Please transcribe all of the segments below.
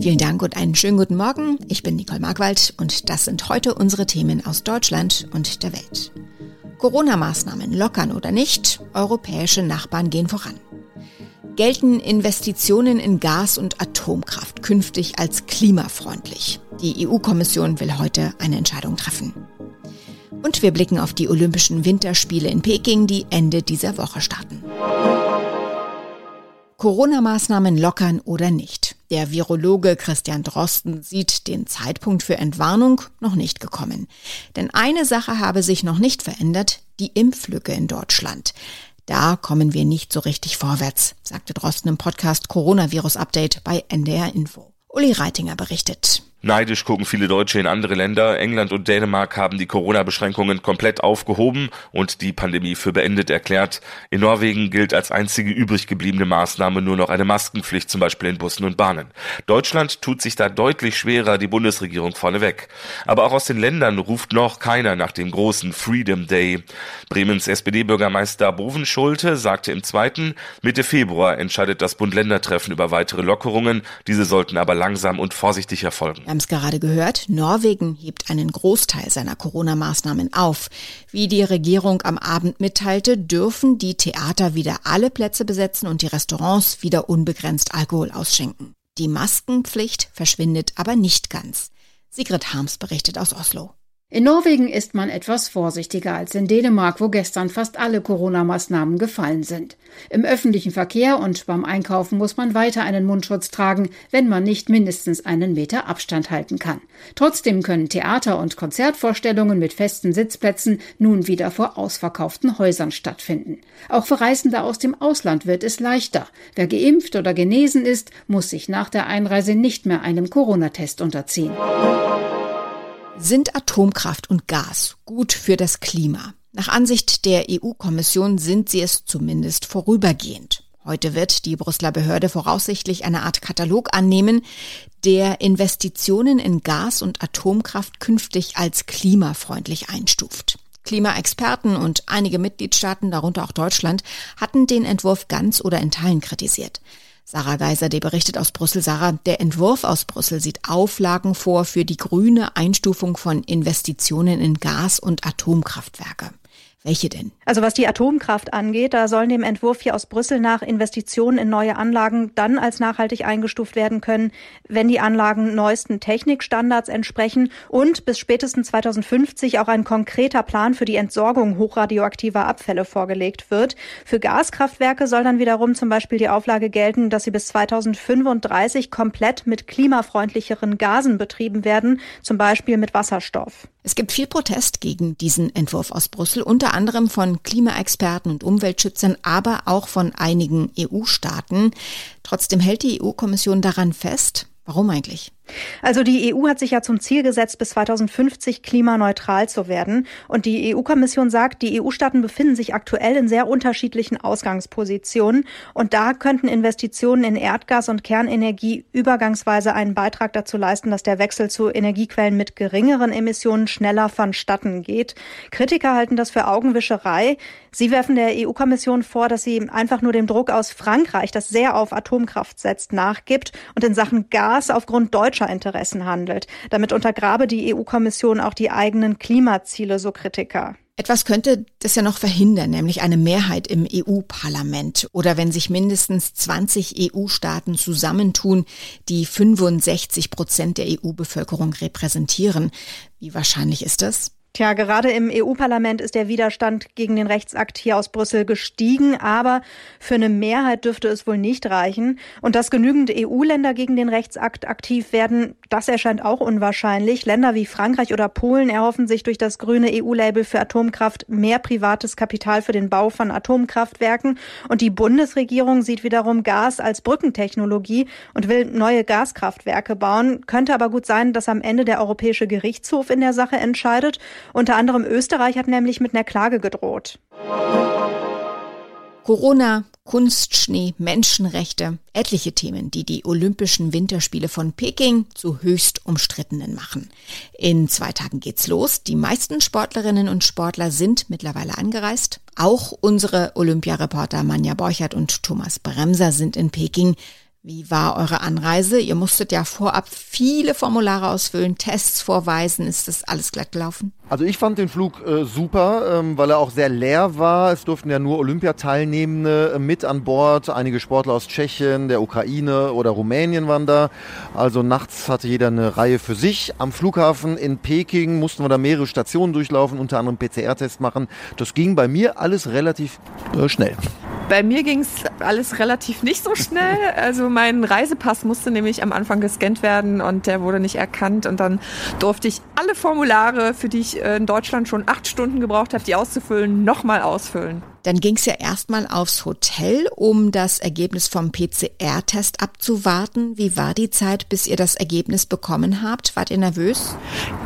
Vielen Dank und einen schönen guten Morgen. Ich bin Nicole Markwald und das sind heute unsere Themen aus Deutschland und der Welt. Corona-Maßnahmen lockern oder nicht, europäische Nachbarn gehen voran. Gelten Investitionen in Gas- und Atomkraft künftig als klimafreundlich? Die EU-Kommission will heute eine Entscheidung treffen. Und wir blicken auf die Olympischen Winterspiele in Peking, die Ende dieser Woche starten. Corona-Maßnahmen lockern oder nicht. Der Virologe Christian Drosten sieht den Zeitpunkt für Entwarnung noch nicht gekommen. Denn eine Sache habe sich noch nicht verändert, die Impflücke in Deutschland. Da kommen wir nicht so richtig vorwärts, sagte Drosten im Podcast Coronavirus Update bei NDR Info. Uli Reitinger berichtet. Neidisch gucken viele Deutsche in andere Länder. England und Dänemark haben die Corona-Beschränkungen komplett aufgehoben und die Pandemie für beendet erklärt. In Norwegen gilt als einzige übrig gebliebene Maßnahme nur noch eine Maskenpflicht, zum Beispiel in Bussen und Bahnen. Deutschland tut sich da deutlich schwerer, die Bundesregierung vorneweg. Aber auch aus den Ländern ruft noch keiner nach dem großen Freedom Day. Bremens SPD-Bürgermeister Bovenschulte sagte im zweiten, Mitte Februar entscheidet das Bund-Länder-Treffen über weitere Lockerungen. Diese sollten aber langsam und vorsichtig erfolgen. Wir haben es gerade gehört, Norwegen hebt einen Großteil seiner Corona-Maßnahmen auf. Wie die Regierung am Abend mitteilte, dürfen die Theater wieder alle Plätze besetzen und die Restaurants wieder unbegrenzt Alkohol ausschenken. Die Maskenpflicht verschwindet aber nicht ganz. Sigrid Harms berichtet aus Oslo. In Norwegen ist man etwas vorsichtiger als in Dänemark, wo gestern fast alle Corona-Maßnahmen gefallen sind. Im öffentlichen Verkehr und beim Einkaufen muss man weiter einen Mundschutz tragen, wenn man nicht mindestens einen Meter Abstand halten kann. Trotzdem können Theater- und Konzertvorstellungen mit festen Sitzplätzen nun wieder vor ausverkauften Häusern stattfinden. Auch für Reisende aus dem Ausland wird es leichter. Wer geimpft oder genesen ist, muss sich nach der Einreise nicht mehr einem Corona-Test unterziehen. Sind Atomkraft und Gas gut für das Klima? Nach Ansicht der EU-Kommission sind sie es zumindest vorübergehend. Heute wird die Brüsseler Behörde voraussichtlich eine Art Katalog annehmen, der Investitionen in Gas- und Atomkraft künftig als klimafreundlich einstuft. Klimaexperten und einige Mitgliedstaaten, darunter auch Deutschland, hatten den Entwurf ganz oder in Teilen kritisiert. Sarah Geiser, die berichtet aus Brüssel. Sarah, der Entwurf aus Brüssel sieht Auflagen vor für die grüne Einstufung von Investitionen in Gas- und Atomkraftwerke. Welche denn? Also was die Atomkraft angeht, da sollen dem Entwurf hier aus Brüssel nach Investitionen in neue Anlagen dann als nachhaltig eingestuft werden können, wenn die Anlagen neuesten Technikstandards entsprechen und bis spätestens 2050 auch ein konkreter Plan für die Entsorgung hochradioaktiver Abfälle vorgelegt wird. Für Gaskraftwerke soll dann wiederum zum Beispiel die Auflage gelten, dass sie bis 2035 komplett mit klimafreundlicheren Gasen betrieben werden, zum Beispiel mit Wasserstoff. Es gibt viel Protest gegen diesen Entwurf aus Brüssel, unter anderem von Klimaexperten und Umweltschützern, aber auch von einigen EU-Staaten. Trotzdem hält die EU-Kommission daran fest. Warum eigentlich? Also die EU hat sich ja zum Ziel gesetzt, bis 2050 klimaneutral zu werden. Und die EU-Kommission sagt, die EU-Staaten befinden sich aktuell in sehr unterschiedlichen Ausgangspositionen. Und da könnten Investitionen in Erdgas und Kernenergie übergangsweise einen Beitrag dazu leisten, dass der Wechsel zu Energiequellen mit geringeren Emissionen schneller vonstatten geht. Kritiker halten das für Augenwischerei. Sie werfen der EU-Kommission vor, dass sie einfach nur dem Druck aus Frankreich, das sehr auf Atomkraft setzt, nachgibt und in Sachen Gas aufgrund deutscher Interessen handelt. Damit untergrabe die EU-Kommission auch die eigenen Klimaziele, so Kritiker. Etwas könnte das ja noch verhindern, nämlich eine Mehrheit im EU-Parlament oder wenn sich mindestens 20 EU-Staaten zusammentun, die 65 Prozent der EU-Bevölkerung repräsentieren. Wie wahrscheinlich ist das? Tja, gerade im EU-Parlament ist der Widerstand gegen den Rechtsakt hier aus Brüssel gestiegen, aber für eine Mehrheit dürfte es wohl nicht reichen. Und dass genügend EU-Länder gegen den Rechtsakt aktiv werden, das erscheint auch unwahrscheinlich. Länder wie Frankreich oder Polen erhoffen sich durch das grüne EU-Label für Atomkraft mehr privates Kapital für den Bau von Atomkraftwerken. Und die Bundesregierung sieht wiederum Gas als Brückentechnologie und will neue Gaskraftwerke bauen. Könnte aber gut sein, dass am Ende der Europäische Gerichtshof in der Sache entscheidet. Unter anderem Österreich hat nämlich mit einer Klage gedroht. Corona, Kunstschnee, Menschenrechte, etliche Themen, die die Olympischen Winterspiele von Peking zu höchst umstrittenen machen. In zwei Tagen geht's los. Die meisten Sportlerinnen und Sportler sind mittlerweile angereist. Auch unsere Olympiareporter Manja Borchert und Thomas Bremser sind in Peking. Wie war eure Anreise? Ihr musstet ja vorab viele Formulare ausfüllen, Tests vorweisen. Ist das alles glatt gelaufen? Also ich fand den Flug äh, super, ähm, weil er auch sehr leer war. Es durften ja nur Olympiateilnehmende äh, mit an Bord. Einige Sportler aus Tschechien, der Ukraine oder Rumänien waren da. Also nachts hatte jeder eine Reihe für sich. Am Flughafen in Peking mussten wir da mehrere Stationen durchlaufen, unter anderem PCR-Test machen. Das ging bei mir alles relativ äh, schnell. Bei mir ging es alles relativ nicht so schnell. Also mein Reisepass musste nämlich am Anfang gescannt werden und der wurde nicht erkannt. Und dann durfte ich alle Formulare, für die ich äh, in Deutschland schon acht Stunden gebraucht habe, die auszufüllen, nochmal ausfüllen. Dann ging es ja erstmal aufs Hotel, um das Ergebnis vom PCR-Test abzuwarten. Wie war die Zeit, bis ihr das Ergebnis bekommen habt? Wart ihr nervös?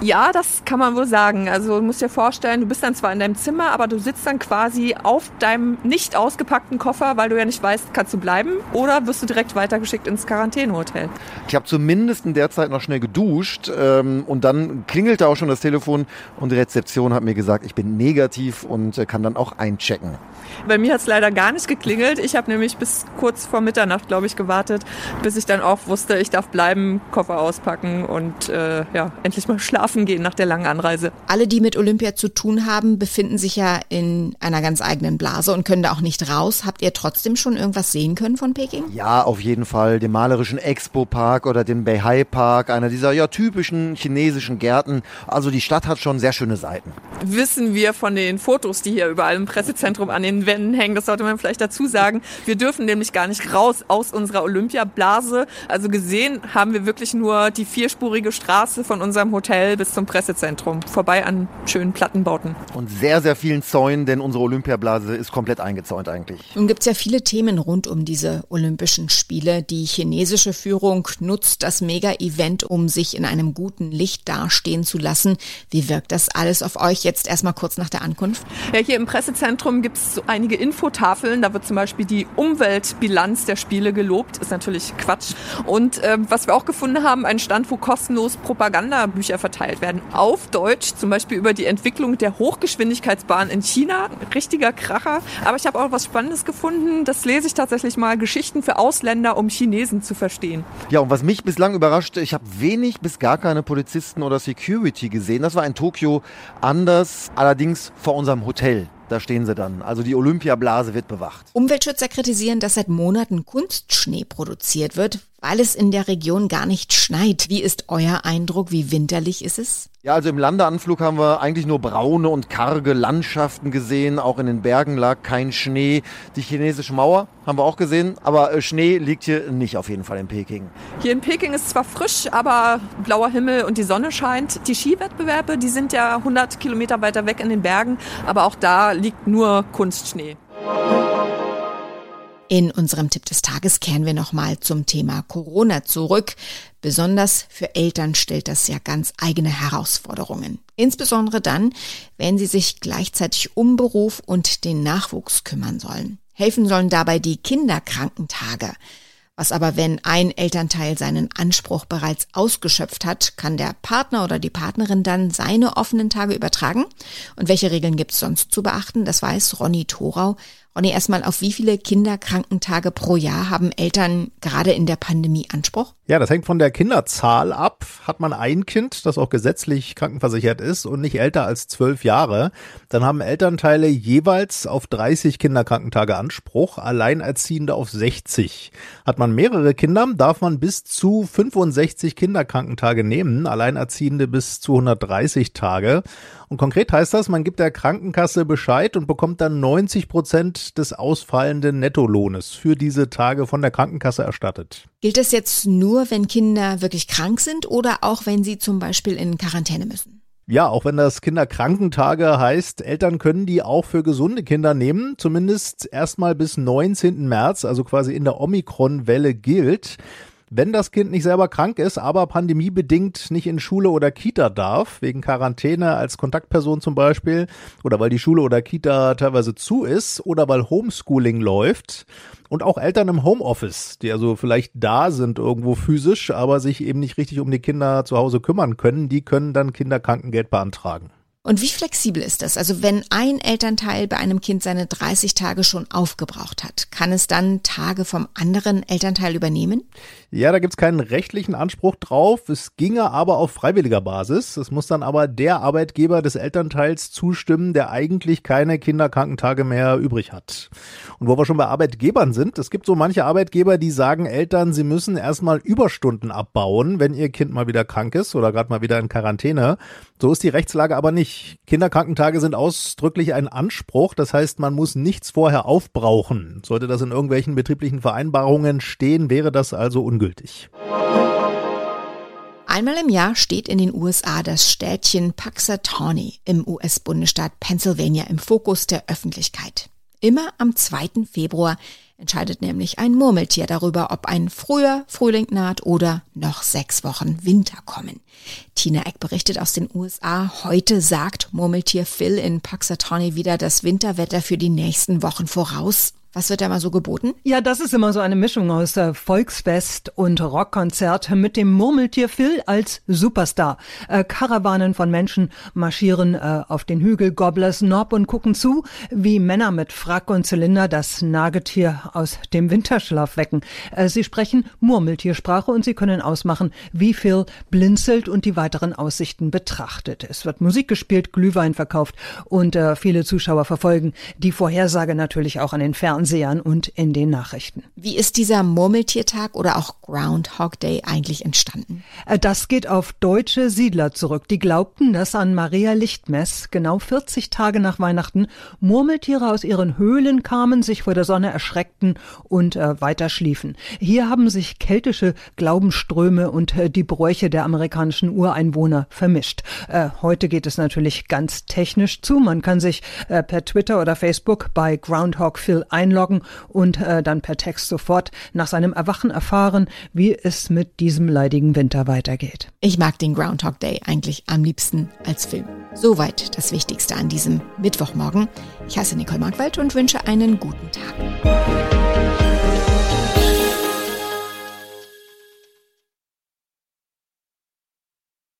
Ja, das kann man wohl sagen. Also du musst dir vorstellen, du bist dann zwar in deinem Zimmer, aber du sitzt dann quasi auf deinem nicht ausgepackten Koffer, weil du ja nicht weißt, kannst du bleiben oder wirst du direkt weitergeschickt ins Quarantänehotel. Ich habe zumindest in der Zeit noch schnell geduscht ähm, und dann klingelte auch schon das Telefon und die Rezeption hat mir gesagt, ich bin negativ und äh, kann dann auch einchecken. Bei mir hat es leider gar nicht geklingelt. Ich habe nämlich bis kurz vor Mitternacht, glaube ich, gewartet, bis ich dann auch wusste, ich darf bleiben, Koffer auspacken und äh, ja, endlich mal schlafen gehen nach der langen Anreise. Alle, die mit Olympia zu tun haben, befinden sich ja in einer ganz eigenen Blase und können da auch nicht raus. Habt ihr trotzdem schon irgendwas sehen können von Peking? Ja, auf jeden Fall. Den malerischen Expo-Park oder den Beihai-Park, einer dieser ja typischen chinesischen Gärten. Also die Stadt hat schon sehr schöne Seiten. Wissen wir von den Fotos, die hier überall im Pressezentrum an den Wänden hängen. Das sollte man vielleicht dazu sagen. Wir dürfen nämlich gar nicht raus aus unserer Olympiablase. Also gesehen haben wir wirklich nur die vierspurige Straße von unserem Hotel bis zum Pressezentrum. Vorbei an schönen Plattenbauten. Und sehr, sehr vielen Zäunen, denn unsere Olympiablase ist komplett eingezäunt eigentlich. Nun gibt es ja viele Themen rund um diese Olympischen Spiele. Die chinesische Führung nutzt das Mega-Event, um sich in einem guten Licht dastehen zu lassen. Wie wirkt das alles auf euch jetzt erstmal kurz nach der Ankunft? Ja, hier im Pressezentrum gibt es so einige Infotafeln. Da wird zum Beispiel die Umweltbilanz der Spiele gelobt. Ist natürlich Quatsch. Und äh, was wir auch gefunden haben, ein Stand, wo kostenlos Propagandabücher verteilt werden. Auf Deutsch, zum Beispiel über die Entwicklung der Hochgeschwindigkeitsbahn in China. Richtiger Kracher. Aber ich habe auch was Spannendes gefunden. Das lese ich tatsächlich mal. Geschichten für Ausländer, um Chinesen zu verstehen. Ja, und was mich bislang überraschte, ich habe wenig bis gar keine Polizisten oder Security gesehen. Das war in Tokio anders, allerdings vor unserem Hotel. Da stehen sie dann. Also die Olympiablase wird bewacht. Umweltschützer kritisieren, dass seit Monaten Kunstschnee produziert wird, weil es in der Region gar nicht schneit. Wie ist euer Eindruck? Wie winterlich ist es? Ja, also im Landeanflug haben wir eigentlich nur braune und karge Landschaften gesehen. Auch in den Bergen lag kein Schnee. Die chinesische Mauer haben wir auch gesehen, aber äh, Schnee liegt hier nicht auf jeden Fall in Peking. Hier in Peking ist zwar frisch, aber blauer Himmel und die Sonne scheint. Die Skiwettbewerbe, die sind ja 100 Kilometer weiter weg in den Bergen, aber auch da liegt nur Kunstschnee. In unserem Tipp des Tages kehren wir nochmal zum Thema Corona zurück. Besonders für Eltern stellt das ja ganz eigene Herausforderungen. Insbesondere dann, wenn sie sich gleichzeitig um Beruf und den Nachwuchs kümmern sollen. Helfen sollen dabei die Kinderkrankentage. Was aber, wenn ein Elternteil seinen Anspruch bereits ausgeschöpft hat, kann der Partner oder die Partnerin dann seine offenen Tage übertragen? Und welche Regeln gibt es sonst zu beachten? Das weiß Ronny Thorau Ronny, erstmal, auf wie viele Kinderkrankentage pro Jahr haben Eltern gerade in der Pandemie Anspruch? Ja, das hängt von der Kinderzahl ab. Hat man ein Kind, das auch gesetzlich krankenversichert ist und nicht älter als zwölf Jahre, dann haben Elternteile jeweils auf 30 Kinderkrankentage Anspruch, Alleinerziehende auf 60. Hat man mehrere Kinder, darf man bis zu 65 Kinderkrankentage nehmen, Alleinerziehende bis zu 130 Tage. Und konkret heißt das, man gibt der Krankenkasse Bescheid und bekommt dann 90 Prozent des ausfallenden Nettolohnes für diese Tage von der Krankenkasse erstattet. Gilt das jetzt nur, wenn Kinder wirklich krank sind oder auch wenn sie zum Beispiel in Quarantäne müssen? Ja, auch wenn das Kinderkrankentage heißt, Eltern können die auch für gesunde Kinder nehmen, zumindest erstmal bis 19. März, also quasi in der Omikron-Welle gilt. Wenn das Kind nicht selber krank ist, aber pandemiebedingt nicht in Schule oder Kita darf, wegen Quarantäne als Kontaktperson zum Beispiel, oder weil die Schule oder Kita teilweise zu ist, oder weil Homeschooling läuft, und auch Eltern im Homeoffice, die also vielleicht da sind irgendwo physisch, aber sich eben nicht richtig um die Kinder zu Hause kümmern können, die können dann Kinderkrankengeld beantragen. Und wie flexibel ist das? Also wenn ein Elternteil bei einem Kind seine 30 Tage schon aufgebraucht hat, kann es dann Tage vom anderen Elternteil übernehmen? Ja, da gibt's keinen rechtlichen Anspruch drauf. Es ginge aber auf freiwilliger Basis. Es muss dann aber der Arbeitgeber des Elternteils zustimmen, der eigentlich keine Kinderkrankentage mehr übrig hat. Und wo wir schon bei Arbeitgebern sind, es gibt so manche Arbeitgeber, die sagen Eltern, sie müssen erstmal Überstunden abbauen, wenn ihr Kind mal wieder krank ist oder gerade mal wieder in Quarantäne. So ist die Rechtslage aber nicht. Kinderkrankentage sind ausdrücklich ein Anspruch. Das heißt, man muss nichts vorher aufbrauchen. Sollte das in irgendwelchen betrieblichen Vereinbarungen stehen, wäre das also ungültig. Einmal im Jahr steht in den USA das Städtchen Puxatawney im US-Bundesstaat Pennsylvania im Fokus der Öffentlichkeit. Immer am 2. Februar entscheidet nämlich ein Murmeltier darüber, ob ein früher Frühling naht oder noch sechs Wochen Winter kommen. Tina Eck berichtet aus den USA. Heute sagt Murmeltier Phil in Puxatawney wieder das Winterwetter für die nächsten Wochen voraus. Was wird da mal so geboten? Ja, das ist immer so eine Mischung aus äh, Volksfest und Rockkonzert mit dem Murmeltier Phil als Superstar. Äh, Karawanen von Menschen marschieren äh, auf den Hügel Gobblers Knob und gucken zu, wie Männer mit Frack und Zylinder das Nagetier aus dem Winterschlaf wecken. Äh, sie sprechen Murmeltiersprache und sie können ausmachen, wie Phil blinzelt und die weiteren Aussichten betrachtet. Es wird Musik gespielt, Glühwein verkauft und äh, viele Zuschauer verfolgen die Vorhersage natürlich auch an den Fernsehen. Fernsehern und in den Nachrichten. Wie ist dieser Murmeltiertag oder auch Groundhog Day eigentlich entstanden? Äh, das geht auf deutsche Siedler zurück. Die glaubten, dass an Maria Lichtmess, genau 40 Tage nach Weihnachten, Murmeltiere aus ihren Höhlen kamen, sich vor der Sonne erschreckten und äh, weiter schliefen. Hier haben sich keltische Glaubensströme und äh, die Bräuche der amerikanischen Ureinwohner vermischt. Äh, heute geht es natürlich ganz technisch zu. Man kann sich äh, per Twitter oder Facebook bei Groundhog Phil einloggen einloggen und äh, dann per Text sofort nach seinem Erwachen erfahren, wie es mit diesem leidigen Winter weitergeht. Ich mag den Groundhog Day eigentlich am liebsten als Film. Soweit das Wichtigste an diesem Mittwochmorgen. Ich heiße Nicole Markwald und wünsche einen guten Tag.